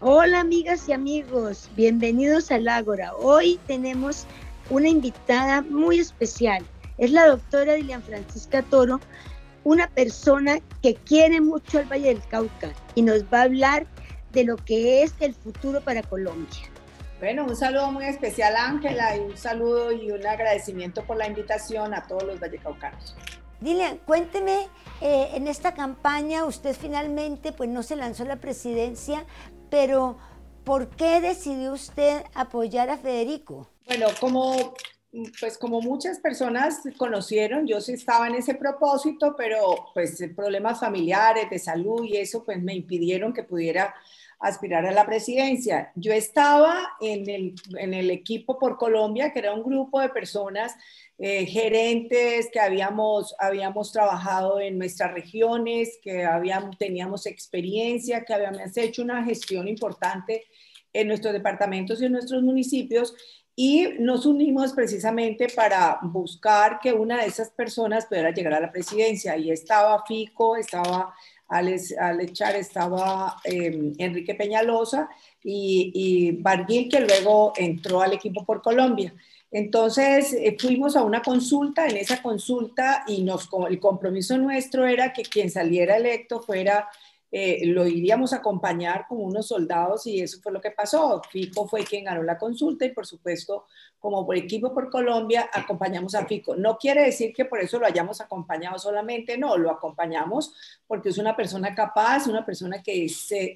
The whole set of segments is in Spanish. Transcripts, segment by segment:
Hola amigas y amigos, bienvenidos al Ágora. Hoy tenemos una invitada muy especial. Es la doctora Dilian Francisca Toro, una persona que quiere mucho al Valle del Cauca y nos va a hablar de lo que es el futuro para Colombia. Bueno, un saludo muy especial Ángela y un saludo y un agradecimiento por la invitación a todos los vallecaucanos. Dile, cuénteme, eh, en esta campaña usted finalmente pues no se lanzó a la presidencia, pero ¿por qué decidió usted apoyar a Federico? Bueno, como pues como muchas personas conocieron, yo sí estaba en ese propósito, pero pues problemas familiares, de salud y eso pues me impidieron que pudiera aspirar a la presidencia. Yo estaba en el, en el equipo por Colombia, que era un grupo de personas, eh, gerentes que habíamos, habíamos trabajado en nuestras regiones, que habíamos, teníamos experiencia, que habíamos hecho una gestión importante en nuestros departamentos y en nuestros municipios y nos unimos precisamente para buscar que una de esas personas pudiera llegar a la presidencia. Y estaba Fico, estaba Alex, Char, estaba em, Enrique Peñalosa y, y Barguil, que luego entró al equipo por Colombia. Entonces eh, fuimos a una consulta, en esa consulta y nos, el compromiso nuestro era que quien saliera electo fuera eh, lo iríamos a acompañar como unos soldados y eso fue lo que pasó. Fico fue quien ganó la consulta y por supuesto como por equipo por Colombia acompañamos a Fico. No quiere decir que por eso lo hayamos acompañado solamente, no, lo acompañamos porque es una persona capaz, una persona que se,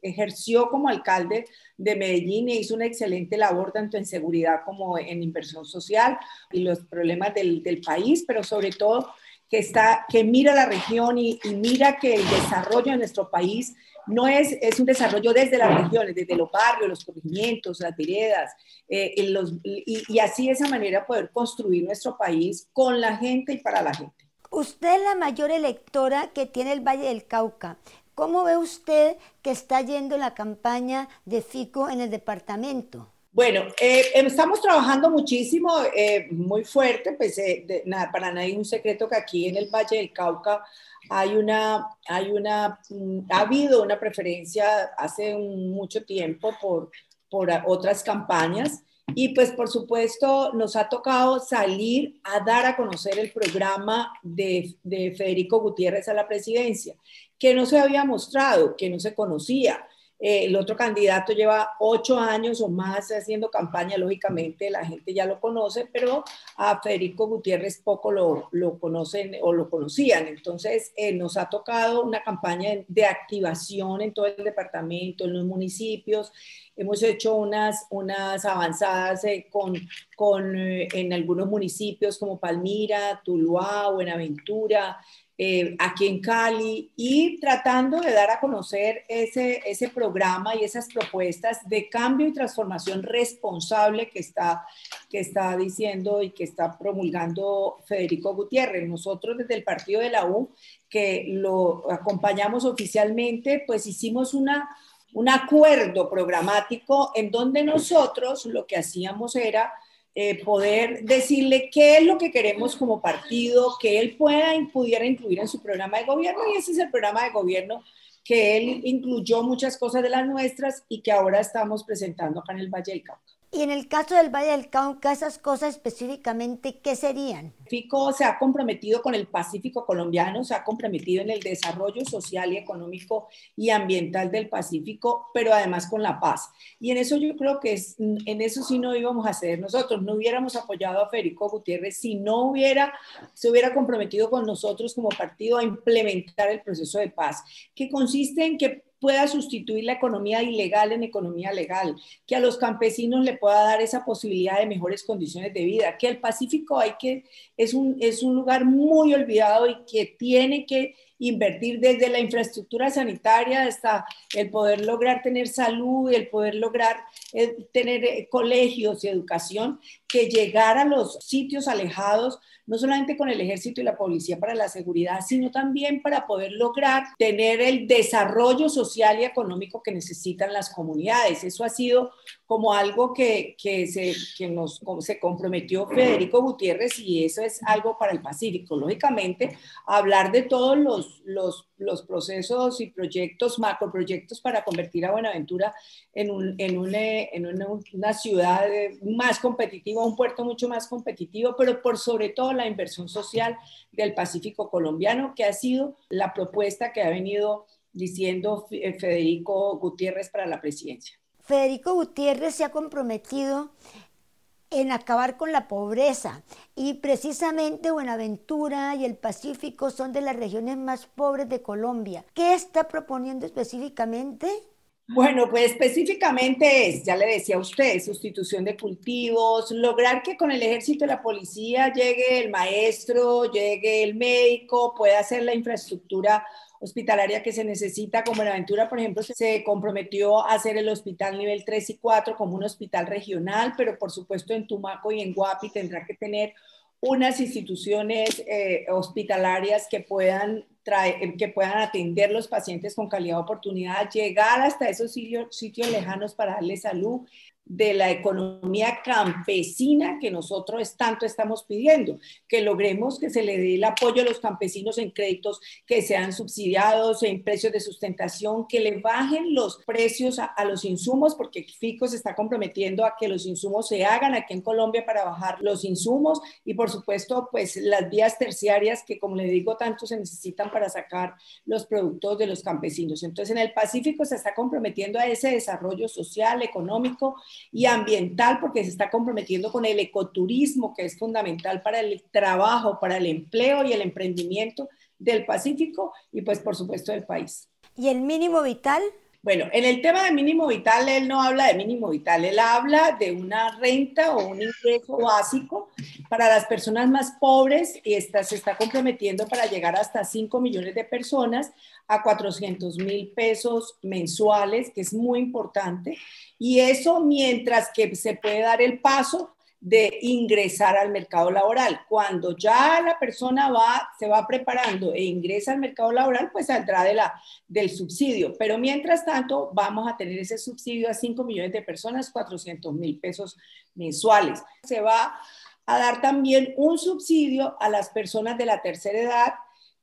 ejerció como alcalde de Medellín e hizo una excelente labor tanto en seguridad como en inversión social y los problemas del, del país, pero sobre todo que, está, que mira la región y, mira que el desarrollo de nuestro país no es, es un desarrollo desde las regiones, desde los barrios, los corregimientos, las veredas, eh, y, así de esa manera poder construir nuestro país con la gente y para la gente. Usted es la mayor electora que tiene el Valle del Cauca. ¿Cómo ve usted que está yendo la campaña de FICO en el departamento? Bueno, eh, estamos trabajando muchísimo, eh, muy fuerte, pues eh, nada, para nadie es un secreto que aquí en el Valle del Cauca hay una, hay una, mm, ha habido una preferencia hace mucho tiempo por, por otras campañas y pues por supuesto nos ha tocado salir a dar a conocer el programa de, de Federico Gutiérrez a la presidencia, que no se había mostrado, que no se conocía. Eh, el otro candidato lleva ocho años o más haciendo campaña, lógicamente la gente ya lo conoce, pero a Federico Gutiérrez poco lo, lo conocen o lo conocían. Entonces eh, nos ha tocado una campaña de activación en todo el departamento, en los municipios. Hemos hecho unas, unas avanzadas eh, con, con, en algunos municipios como Palmira, Tuluá, Buenaventura, eh, aquí en Cali y tratando de dar a conocer ese, ese programa y esas propuestas de cambio y transformación responsable que está, que está diciendo y que está promulgando Federico Gutiérrez. Nosotros desde el partido de la U, que lo acompañamos oficialmente, pues hicimos una, un acuerdo programático en donde nosotros lo que hacíamos era eh, poder decirle qué es lo que queremos como partido, que él pueda, pudiera incluir en su programa de gobierno y ese es el programa de gobierno que él incluyó muchas cosas de las nuestras y que ahora estamos presentando acá en el Valle del Cauca. Y en el caso del Valle del Cauca, esas cosas específicamente, ¿qué serían? FICO se ha comprometido con el Pacífico colombiano, se ha comprometido en el desarrollo social y económico y ambiental del Pacífico, pero además con la paz. Y en eso yo creo que es, en eso sí no íbamos a hacer nosotros, no hubiéramos apoyado a Federico Gutiérrez si no hubiera, se hubiera comprometido con nosotros como partido a implementar el proceso de paz, que consiste en que pueda sustituir la economía ilegal en economía legal, que a los campesinos le pueda dar esa posibilidad de mejores condiciones de vida, que el Pacífico hay que, es un, es un lugar muy olvidado y que tiene que invertir desde la infraestructura sanitaria hasta el poder lograr tener salud el poder lograr eh, tener eh, colegios y educación, que llegar a los sitios alejados no solamente con el ejército y la policía para la seguridad, sino también para poder lograr tener el desarrollo social y económico que necesitan las comunidades. Eso ha sido como algo que, que, se, que nos, se comprometió Federico Gutiérrez y eso es algo para el Pacífico. Lógicamente, hablar de todos los los, los, los procesos y proyectos, macroproyectos para convertir a Buenaventura en, un, en, una, en una, ciudad más competitiva, un puerto mucho más competitivo, pero por sobre todo la inversión social del Pacífico colombiano, que ha sido la propuesta que ha venido diciendo Federico Gutiérrez para la presidencia. Federico Gutiérrez se ha comprometido en acabar con la pobreza. Y precisamente Buenaventura y el Pacífico son de las regiones más pobres de Colombia. ¿Qué está proponiendo específicamente? Bueno, pues específicamente es, ya le decía a usted, sustitución de cultivos, lograr que con el ejército y la policía llegue el maestro, llegue el médico, pueda hacer la infraestructura hospitalaria que se necesita, como Buenaventura, por ejemplo, se comprometió a hacer el hospital nivel 3 y 4 como un hospital regional, pero por supuesto en Tumaco y en Guapi tendrá que tener unas instituciones eh, hospitalarias que puedan, traer, que puedan atender los pacientes con calidad de oportunidad, llegar hasta esos sitios, sitios lejanos para darle salud de la economía campesina que nosotros tanto estamos pidiendo, que logremos que se le dé el apoyo a los campesinos en créditos que sean subsidiados, en precios de sustentación, que le bajen los precios a, los insumos, porque FICO se está comprometiendo a que los insumos se hagan aquí en Colombia para bajar los insumos y por supuesto pues las vías terciarias que como le digo tanto se necesitan para sacar los productos de los campesinos. Entonces en el Pacífico se está comprometiendo a ese desarrollo social, económico, y ambiental, porque se está comprometiendo con el ecoturismo, que es fundamental para el trabajo, para el empleo y el emprendimiento del Pacífico y pues por supuesto del país. ¿Y el mínimo vital? Bueno, en el tema de mínimo vital, él no habla de mínimo vital, él habla de una renta o un ingreso básico para las personas más pobres y esta, se está comprometiendo para llegar hasta 5 millones de personas a 400 mil pesos mensuales, que es muy importante. Y eso mientras que se puede dar el paso de ingresar al mercado laboral. Cuando ya la persona va, se va preparando e ingresa al mercado laboral, pues saldrá de la, del subsidio. Pero mientras tanto, vamos a tener ese subsidio a 5 millones de personas, 400 mil pesos mensuales. Se va a dar también un subsidio a las personas de la tercera edad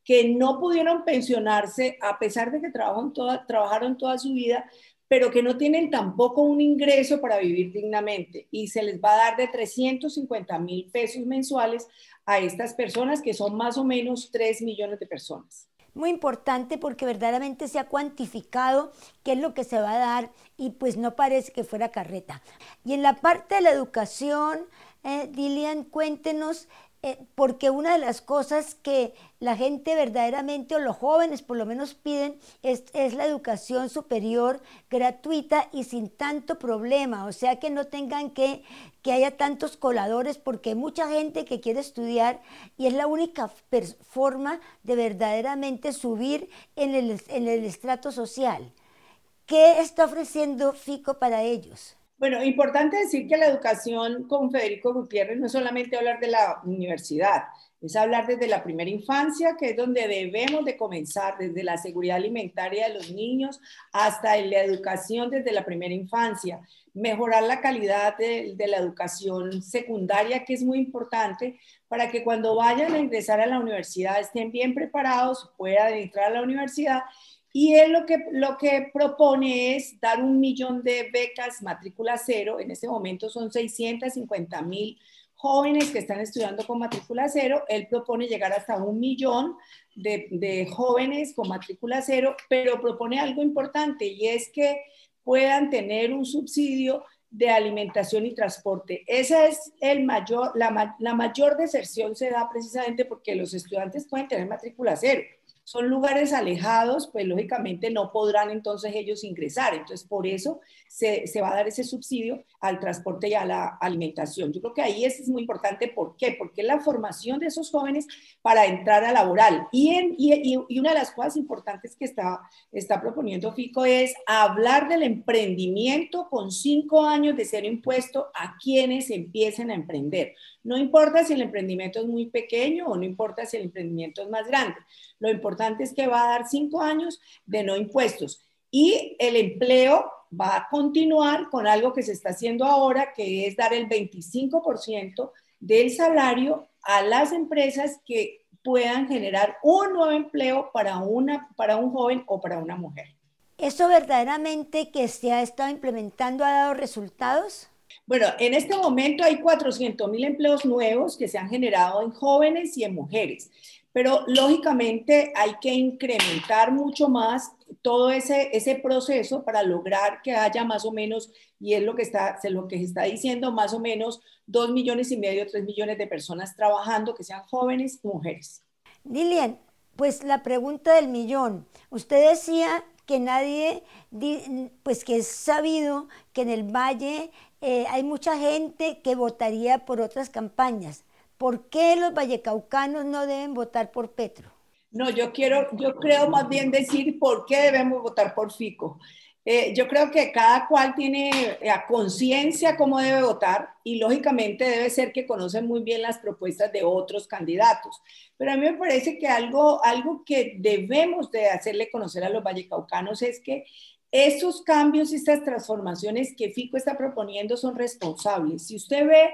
que no pudieron pensionarse a pesar de que toda, trabajaron toda su vida, pero que no tienen tampoco un ingreso para vivir dignamente y se les va a dar de 350 mil pesos mensuales a estas personas que son más o menos 3 millones de personas. Muy importante porque verdaderamente se ha cuantificado qué es lo que se va a dar y pues no parece que fuera carreta. Y en la parte de la educación, eh, Dilian, cuéntenos eh, porque una de las cosas que la gente verdaderamente, o los jóvenes por lo menos piden, es, la educación superior gratuita y sin tanto problema, o sea que no tengan que, que haya tantos coladores, porque hay mucha gente que quiere estudiar y es la única forma de verdaderamente subir en el, en el estrato social. ¿Qué está ofreciendo FICO para ellos? Bueno, importante decir que la educación con Federico Gutiérrez no es solamente hablar de la universidad, es hablar desde la primera infancia, que es donde debemos de comenzar, desde la seguridad alimentaria de los niños hasta la educación desde la primera infancia, mejorar la calidad de, de la educación secundaria, que es muy importante para que cuando vayan a ingresar a la universidad estén bien preparados, puedan entrar a la universidad y él lo que, lo que propone es dar un millón de becas matrícula cero. En este momento son 650 mil jóvenes que están estudiando con matrícula cero. Él propone llegar hasta un millón de, de jóvenes con matrícula cero, pero propone algo importante y es que puedan tener un subsidio de alimentación y transporte. Esa es el mayor, la, la mayor deserción se da precisamente porque los estudiantes pueden tener matrícula cero son lugares alejados, pues lógicamente no podrán entonces ellos ingresar. Entonces, por eso se, va a dar ese subsidio al transporte y a la alimentación. Yo creo que ahí es muy importante. ¿Por qué? Porque es la formación de esos jóvenes para entrar a laboral. Y, en, y, y una de las cosas importantes que está, está proponiendo FICO es hablar del emprendimiento con cinco años de ser impuesto a quienes empiecen a emprender. No importa si el emprendimiento es muy pequeño o no importa si el emprendimiento es más grande. Lo importante es que va a dar cinco años de no impuestos y el empleo va a continuar con algo que se está haciendo ahora, que es dar el 25% del salario a las empresas que puedan generar un nuevo empleo para, una, para un joven o para una mujer. ¿Eso verdaderamente que se ha estado implementando ha dado resultados? Bueno, en este momento hay 400 mil empleos nuevos que se han generado en jóvenes y en mujeres, pero lógicamente hay que incrementar mucho más todo ese, ese proceso para lograr que haya más o menos, y es lo que está, lo que está diciendo, más o menos dos millones y medio, tres millones de personas trabajando que sean jóvenes y mujeres. Lilian, pues la pregunta del millón. Usted decía que nadie, pues que es sabido que en el Valle eh, hay mucha gente que votaría por otras campañas. ¿Por qué los vallecaucanos no deben votar por Petro? No, yo quiero, yo creo más bien decir por qué debemos votar por Fico. Eh, yo creo que cada cual tiene eh, a conciencia cómo debe votar y lógicamente debe ser que conocen muy bien las propuestas de otros candidatos. Pero a mí me parece que algo, algo que debemos de hacerle conocer a los vallecaucanos es que estos cambios y estas transformaciones que FICO está proponiendo son responsables. Si usted ve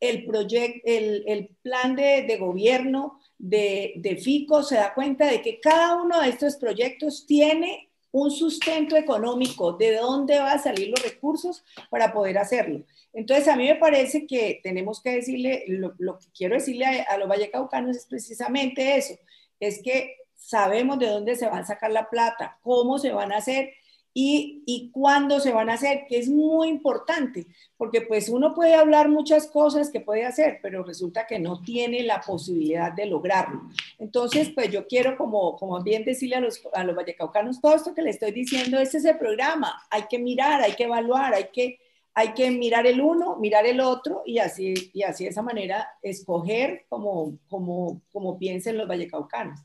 el, proyecto, el, el plan de, de gobierno de, de FICO, se da cuenta de que cada uno de estos proyectos tiene un sustento económico, de dónde van a salir los recursos para poder hacerlo. Entonces, a mí me parece que tenemos que decirle, lo, que quiero decirle a, a los vallecaucanos es precisamente eso, es que sabemos de dónde se va a sacar la plata, cómo se van a hacer y, y cuándo se van a hacer, que es muy importante, porque pues uno puede hablar muchas cosas que puede hacer, pero resulta que no tiene la posibilidad de lograrlo. Entonces, pues yo quiero como, como bien decirle a los, a los vallecaucanos, todo esto que le estoy diciendo, este es el programa, hay que mirar, hay que evaluar, hay que, hay que mirar el uno, mirar el otro y así, y así de esa manera escoger como, como, como piensen los vallecaucanos.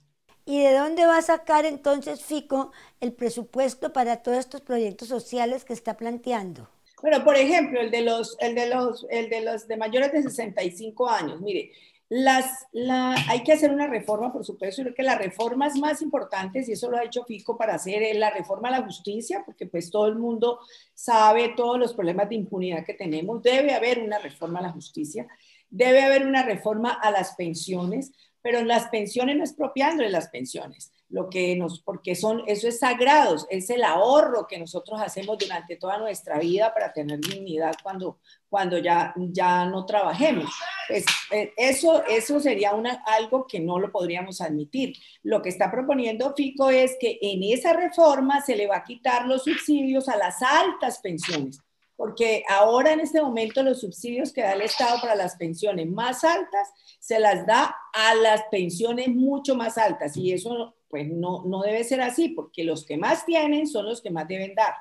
¿Y de dónde va a sacar entonces FICO el presupuesto para todos estos proyectos sociales que está planteando? Bueno, por ejemplo, el de los, el de los, el de los de mayores de 65 años. Mire, las, la, hay que hacer una reforma, por supuesto, creo que las reformas más importantes, y eso lo ha hecho FICO para hacer, es la reforma a la justicia, porque pues todo el mundo sabe todos los problemas de impunidad que tenemos. Debe haber una reforma a la justicia, debe haber una reforma a las pensiones, pero las pensiones no expropiándole las pensiones, lo que nos, porque son, eso es sagrado, es el ahorro que nosotros hacemos durante toda nuestra vida para tener dignidad cuando, cuando ya, ya no trabajemos. Pues, eh, eso, eso sería una, algo que no lo podríamos admitir. Lo que está proponiendo FICO es que en esa reforma se le va a quitar los subsidios a las altas pensiones porque ahora en este momento los subsidios que da el Estado para las pensiones más altas se las da a las pensiones mucho más altas y eso pues no, no debe ser así porque los que más tienen son los que más deben dar.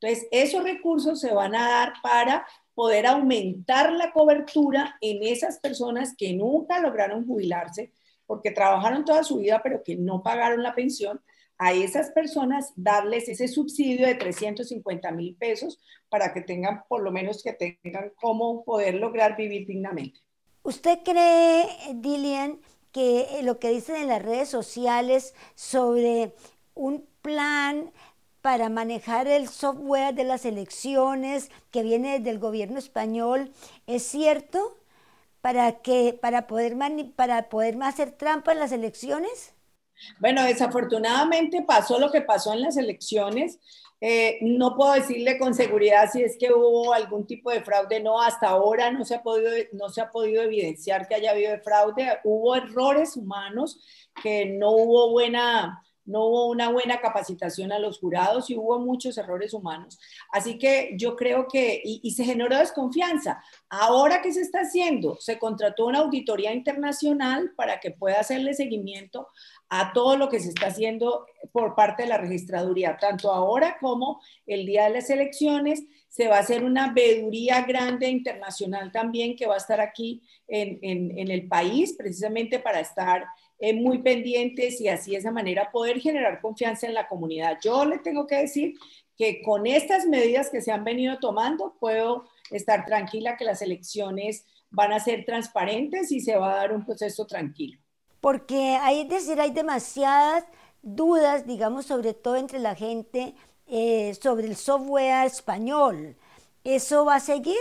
Entonces, esos recursos se van a dar para poder aumentar la cobertura en esas personas que nunca lograron jubilarse porque trabajaron toda su vida pero que no pagaron la pensión a esas personas darles ese subsidio de 350 mil pesos para que tengan, por lo menos que tengan cómo poder lograr vivir dignamente. ¿Usted cree, Dilian, que lo que dicen en las redes sociales sobre un plan para manejar el software de las elecciones que viene del gobierno español es cierto para que para poder para poder hacer trampa en las elecciones? Bueno, desafortunadamente pasó lo que pasó en las elecciones. Eh, no puedo decirle con seguridad si es que hubo algún tipo de fraude. No, hasta ahora no se ha podido, no se ha podido evidenciar que haya habido fraude. Hubo errores humanos, que no hubo buena, no hubo una buena capacitación a los jurados y hubo muchos errores humanos. Así que yo creo que, y, se generó desconfianza. Ahora, ¿qué se está haciendo? Se contrató una auditoría internacional para que pueda hacerle seguimiento a todo lo que se está haciendo por parte de la registraduría, tanto ahora como el día de las elecciones. Se va a hacer una veeduría grande internacional también que va a estar aquí en, el país, precisamente para estar eh, muy pendientes y así de esa manera poder generar confianza en la comunidad. Yo le tengo que decir que con estas medidas que se han venido tomando, puedo estar tranquila que las elecciones van a ser transparentes y se va a dar un proceso tranquilo porque hay, decir, hay demasiadas dudas, digamos, sobre todo entre la gente, eh, sobre el software español. ¿Eso va a seguir?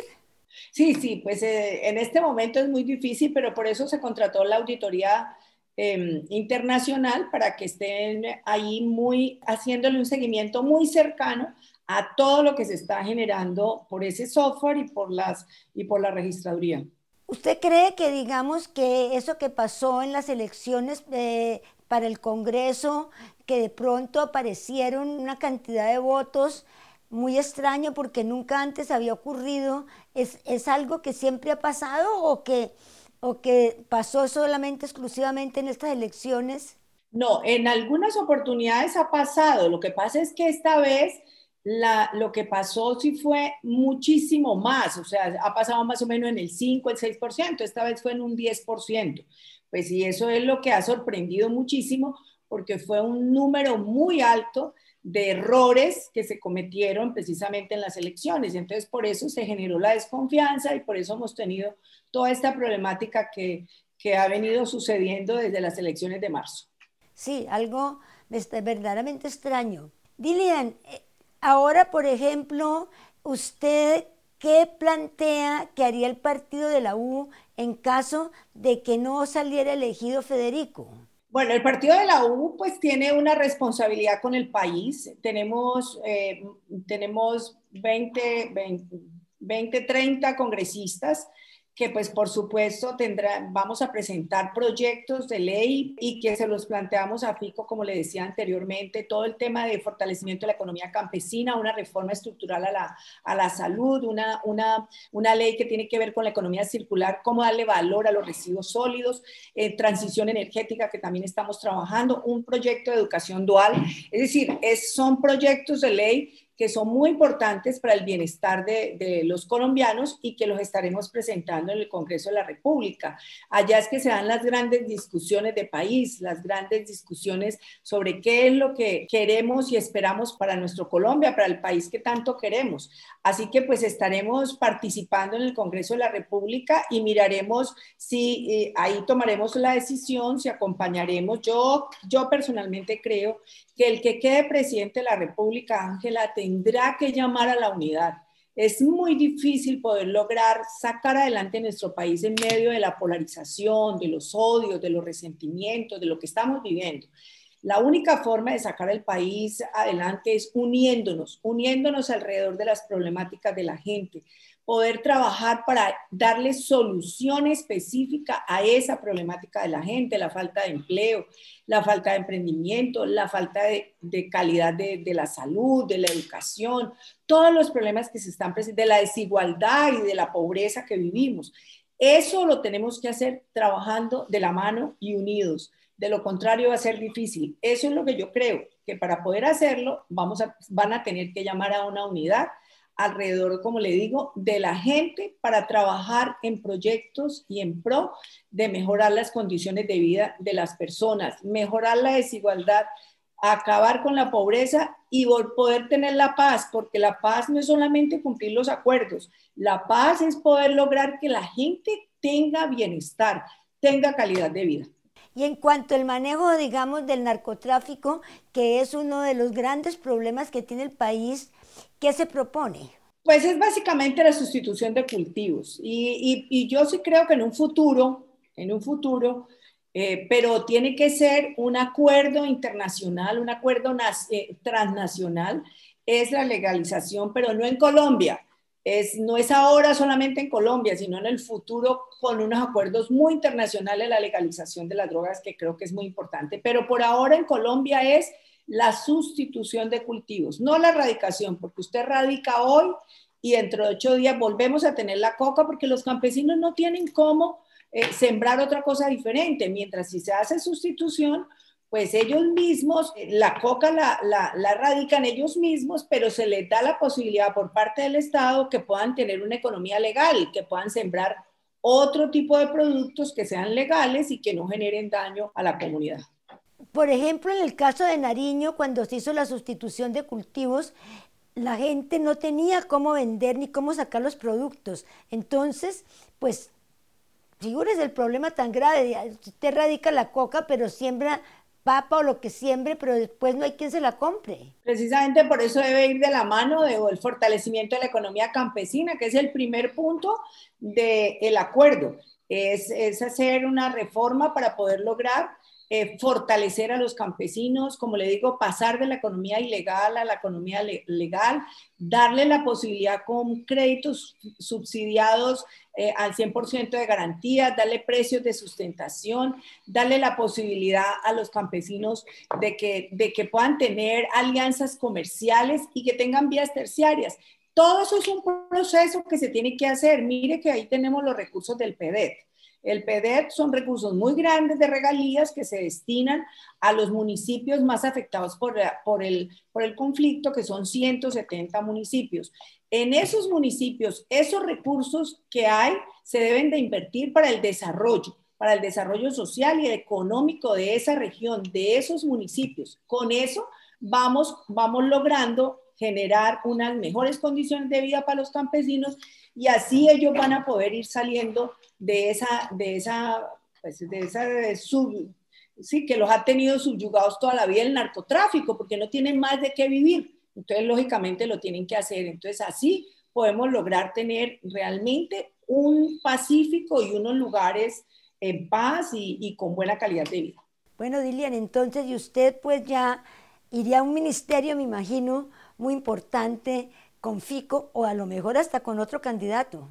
Sí, sí, pues eh, en este momento es muy difícil, pero por eso se contrató la auditoría em, internacional para que estén ahí muy haciéndole un seguimiento muy cercano a todo lo que se está generando por ese software y por las y por la registraduría. ¿Usted cree que digamos que eso que pasó en las elecciones eh, para el Congreso, que de pronto aparecieron una cantidad de votos muy extraño porque nunca antes había ocurrido, ¿es, es algo que siempre ha pasado o que, o que pasó solamente exclusivamente en estas elecciones? No, en algunas oportunidades ha pasado. Lo que pasa es que esta vez la, lo que pasó sí fue muchísimo más, o sea, ha pasado más o menos en el 5, el 6%, esta vez fue en un 10%. Pues y eso es lo que ha sorprendido muchísimo porque fue un número muy alto de errores que se cometieron precisamente en las elecciones. Entonces, por eso se generó la desconfianza y por eso hemos tenido toda esta problemática que, que ha venido sucediendo desde las elecciones de marzo. Sí, algo verdaderamente extraño. Dilian, eh, ahora, por ejemplo, usted, ¿qué plantea que haría el partido de la U en caso de que no saliera elegido Federico? Bueno, el partido de la U pues tiene una responsabilidad con el país. Tenemos, eh, tenemos 20, 20, 20, 30 congresistas que pues por supuesto tendrá, vamos a presentar proyectos de ley y que se los planteamos a FICO, como le decía anteriormente, todo el tema de fortalecimiento de la economía campesina, una reforma estructural a la, a la salud, una, una, una ley que tiene que ver con la economía circular, cómo darle valor a los residuos sólidos, eh, transición energética que también estamos trabajando, un proyecto de educación dual, es decir, es, son proyectos de ley que son muy importantes para el bienestar de, los colombianos y que los estaremos presentando en el Congreso de la República. Allá es que se dan las grandes discusiones de país, las grandes discusiones sobre qué es lo que queremos y esperamos para nuestro Colombia, para el país que tanto queremos. Así que pues estaremos participando en el Congreso de la República y miraremos si eh, ahí tomaremos la decisión, si acompañaremos. Yo, yo personalmente creo que el que quede presidente de la República, Ángela, tendrá que llamar a la unidad. Es muy difícil poder lograr sacar adelante nuestro país en medio de la polarización, de los odios, de los resentimientos, de lo que estamos viviendo. La única forma de sacar el país adelante es uniéndonos, uniéndonos alrededor de las problemáticas de la gente, poder trabajar para darle solución específica a esa problemática de la gente, la falta de empleo, la falta de emprendimiento, la falta de, calidad de, la salud, de la educación, todos los problemas que se están presentes, de la desigualdad y de la pobreza que vivimos. Eso lo tenemos que hacer trabajando de la mano y unidos. De lo contrario va a ser difícil. Eso es lo que yo creo, que para poder hacerlo vamos a, van a tener que llamar a una unidad alrededor, como le digo, de la gente para trabajar en proyectos y en pro de mejorar las condiciones de vida de las personas, mejorar la desigualdad, acabar con la pobreza y poder tener la paz, porque la paz no es solamente cumplir los acuerdos, la paz es poder lograr que la gente tenga bienestar, tenga calidad de vida. Y en cuanto al manejo, digamos, del narcotráfico, que es uno de los grandes problemas que tiene el país, ¿Qué se propone? Pues es básicamente la sustitución de cultivos. Y, yo sí creo que en un futuro, en un futuro, eh, pero tiene que ser un acuerdo internacional, un acuerdo eh, transnacional, es la legalización, pero no en Colombia. No es ahora solamente en Colombia, sino en el futuro con unos acuerdos muy internacionales la legalización de las drogas, que creo que es muy importante. Pero por ahora en Colombia es la sustitución de cultivos, no la erradicación, porque usted radica hoy y dentro de ocho días volvemos a tener la coca porque los campesinos no tienen cómo eh, sembrar otra cosa diferente, mientras si se hace sustitución, pues ellos mismos, eh, la coca la, la, la radican ellos mismos, pero se les da la posibilidad por parte del Estado que puedan tener una economía legal, que puedan sembrar otro tipo de productos que sean legales y que no generen daño a la comunidad. Por ejemplo, en el caso de Nariño, cuando se hizo la sustitución de cultivos, la gente no tenía cómo vender ni cómo sacar los productos. Entonces, pues, figúrese el problema tan grave. Usted radica la coca, pero siembra papa o lo que siembre, pero después no hay quien se la compre. Precisamente por eso debe ir de la mano del fortalecimiento de la economía campesina, que es el primer punto del acuerdo. Es, es hacer una reforma para poder lograr eh, fortalecer a los campesinos, como le digo, pasar de la economía ilegal a la economía legal, darle la posibilidad con créditos subsidiados eh, al 100% de garantía, darle precios de sustentación, darle la posibilidad a los campesinos de que, de que puedan tener alianzas comerciales y que tengan vías terciarias. Todo eso es un proceso que se tiene que hacer. Mire que ahí tenemos los recursos del PEDET. El PEDET son recursos muy grandes de regalías que se destinan a los municipios más afectados por, por, el, por el conflicto, que son 170 municipios. En esos municipios, esos recursos que hay se deben de invertir para el desarrollo, para el desarrollo social y económico de esa región, de esos municipios. Con eso vamos, vamos logrando generar unas mejores condiciones de vida para los campesinos y así ellos van a poder ir saliendo de esa, de esa, pues, de esa sí, que los ha tenido subyugados toda la vida el narcotráfico, porque no tienen más de qué vivir. Entonces, lógicamente, lo tienen que hacer. Entonces, así podemos lograr tener realmente un pacífico y unos lugares en paz y, y con buena calidad de vida. Bueno, Dilian, entonces, y usted pues ya iría a un ministerio, me imagino, muy importante con Fico o a lo mejor hasta con otro candidato.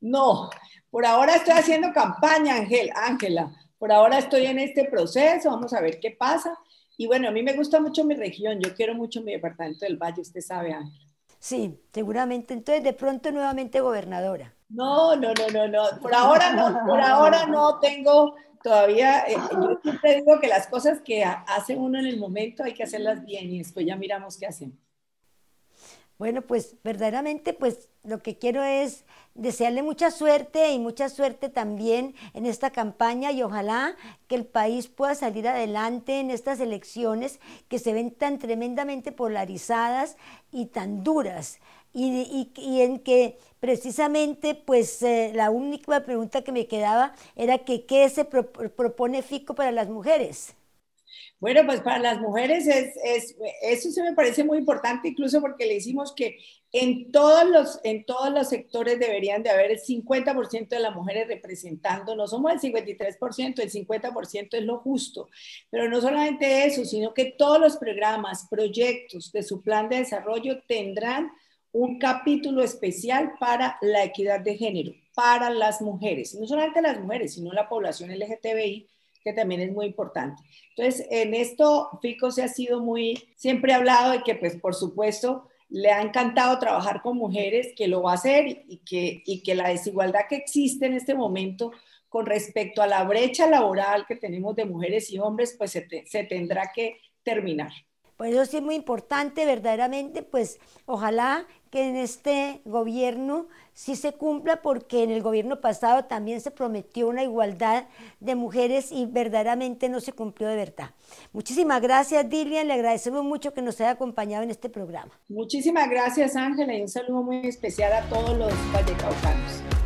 No, por ahora estoy haciendo campaña, Ángel, Ángela. Por ahora estoy en este proceso, vamos a ver qué pasa. Y bueno, a mí me gusta mucho mi región, yo quiero mucho mi departamento del Valle, usted sabe, Ángela. Sí, seguramente. Entonces, de pronto nuevamente gobernadora. No, no, no, no, no. Por ahora no, por ahora no tengo todavía. Eh, yo siempre digo que las cosas que hace uno en el momento hay que hacerlas bien y después ya miramos qué hacemos. Bueno, pues verdaderamente, pues lo que quiero es desearle mucha suerte y mucha suerte también en esta campaña y ojalá que el país pueda salir adelante en estas elecciones que se ven tan tremendamente polarizadas y tan duras. Y, en que precisamente, pues eh, la única pregunta que me quedaba era que qué se propone FICO para las mujeres. Bueno, pues para las mujeres es, es, eso se me parece muy importante, incluso porque le hicimos que en todos los, en todos los sectores deberían de haber el 50% de las mujeres representando, no somos el 53%, el 50% es lo justo, pero no solamente eso, sino que todos los programas, proyectos de su plan de desarrollo tendrán un capítulo especial para la equidad de género, para las mujeres, no solamente las mujeres, sino la población LGTBI que también es muy importante. Entonces, en esto Fico se ha sido muy, siempre ha hablado de que, pues, por supuesto, le ha encantado trabajar con mujeres, que lo va a hacer y que, y que la desigualdad que existe en este momento con respecto a la brecha laboral que tenemos de mujeres y hombres, pues se, se tendrá que terminar. Pues eso sí es muy importante, verdaderamente, pues ojalá que en este gobierno sí se cumpla porque en el gobierno pasado también se prometió una igualdad de mujeres y verdaderamente no se cumplió de verdad. Muchísimas gracias, Dilian. Le agradecemos mucho que nos haya acompañado en este programa. Muchísimas gracias, Ángela, y un saludo muy especial a todos los vallecaucanos.